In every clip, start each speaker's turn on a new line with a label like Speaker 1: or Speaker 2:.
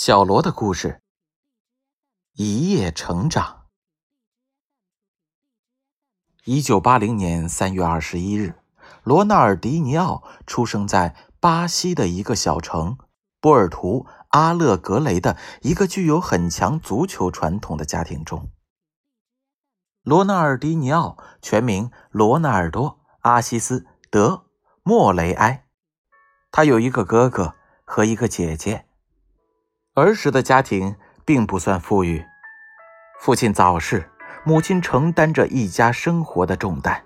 Speaker 1: 小罗的故事，一夜成长。一九八零年三月二十一日，罗纳尔迪尼奥出生在巴西的一个小城波尔图阿勒格雷的一个具有很强足球传统的家庭中。罗纳尔迪尼奥全名罗纳尔多·阿西斯·德·莫雷埃，他有一个哥哥和一个姐姐。儿时的家庭并不算富裕，父亲早逝，母亲承担着一家生活的重担。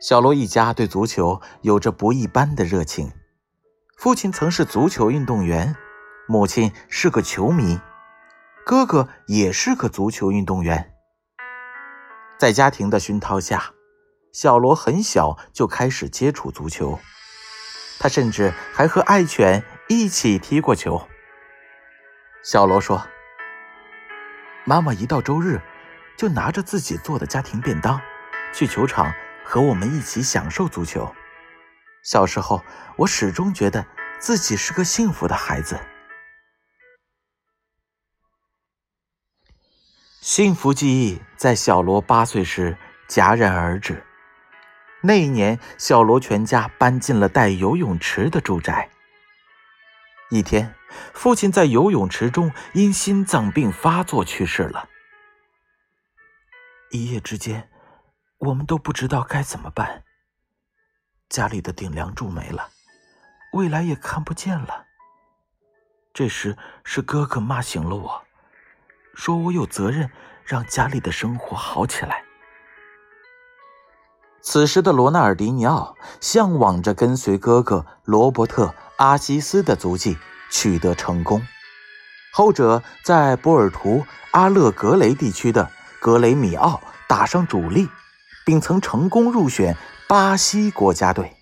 Speaker 1: 小罗一家对足球有着不一般的热情，父亲曾是足球运动员，母亲是个球迷，哥哥也是个足球运动员。在家庭的熏陶下，小罗很小就开始接触足球，他甚至还和爱犬一起踢过球。小罗说：“妈妈一到周日，就拿着自己做的家庭便当，去球场和我们一起享受足球。小时候，我始终觉得自己是个幸福的孩子。幸福记忆在小罗八岁时戛然而止。那一年，小罗全家搬进了带游泳池的住宅。一天。”父亲在游泳池中因心脏病发作去世了。一夜之间，我们都不知道该怎么办。家里的顶梁柱没了，未来也看不见了。这时是哥哥骂醒了我，说我有责任让家里的生活好起来。此时的罗纳尔迪尼奥向往着跟随哥哥罗伯特·阿西斯的足迹。取得成功，后者在波尔图阿勒格雷地区的格雷米奥打上主力，并曾成功入选巴西国家队。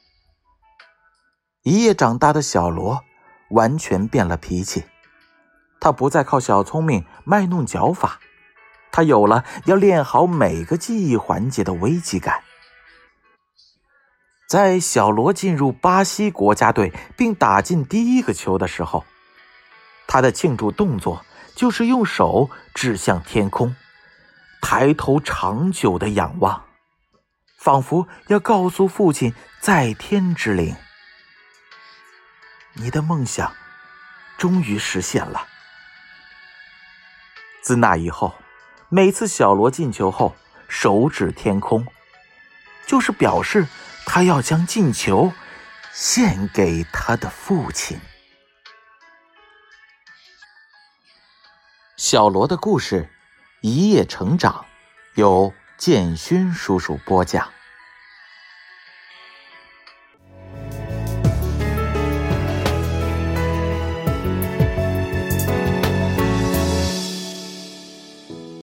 Speaker 1: 一夜长大的小罗完全变了脾气，他不再靠小聪明卖弄脚法，他有了要练好每个记忆环节的危机感。在小罗进入巴西国家队并打进第一个球的时候，他的庆祝动作就是用手指向天空，抬头长久的仰望，仿佛要告诉父亲在天之灵：“你的梦想终于实现了。”自那以后，每次小罗进球后，手指天空，就是表示。他要将进球献给他的父亲。小罗的故事，一夜成长，由建勋叔叔播讲。